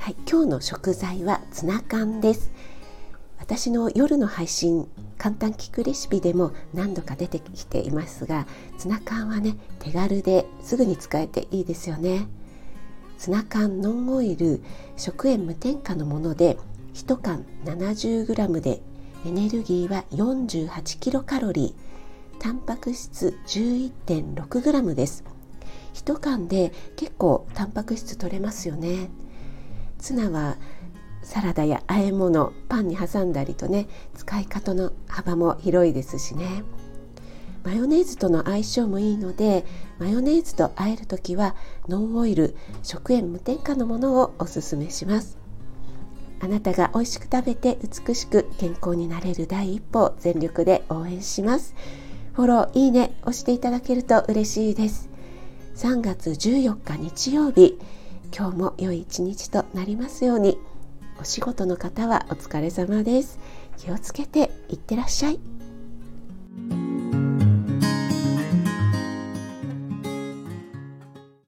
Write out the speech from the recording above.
はい、今日の食材はツナ缶です。私の夜の配信簡単聞くレシピでも何度か出てきていますがツナ缶はね手軽ですぐに使えていいですよね。ツナ缶ノンオイル食塩無添加のもので1缶 70g でエネルギーは48キロカロリー。タンパク質 11.6g です。1缶で結構タンパク質取れますよね。ツナはサラダや和え物パンに挟んだりとね使い方の幅も広いですしね。マヨネーズとの相性もいいのでマヨネーズと和える時はノンオイル食塩無添加のものをおすすめします。あなたが美味しく食べて美しく健康になれる第一歩を全力で応援します。フォローいいね押していただけると嬉しいです。3月14日日曜日今日も良い一日となりますように。お仕事の方はお疲れ様です。気をつけていってらっしゃい。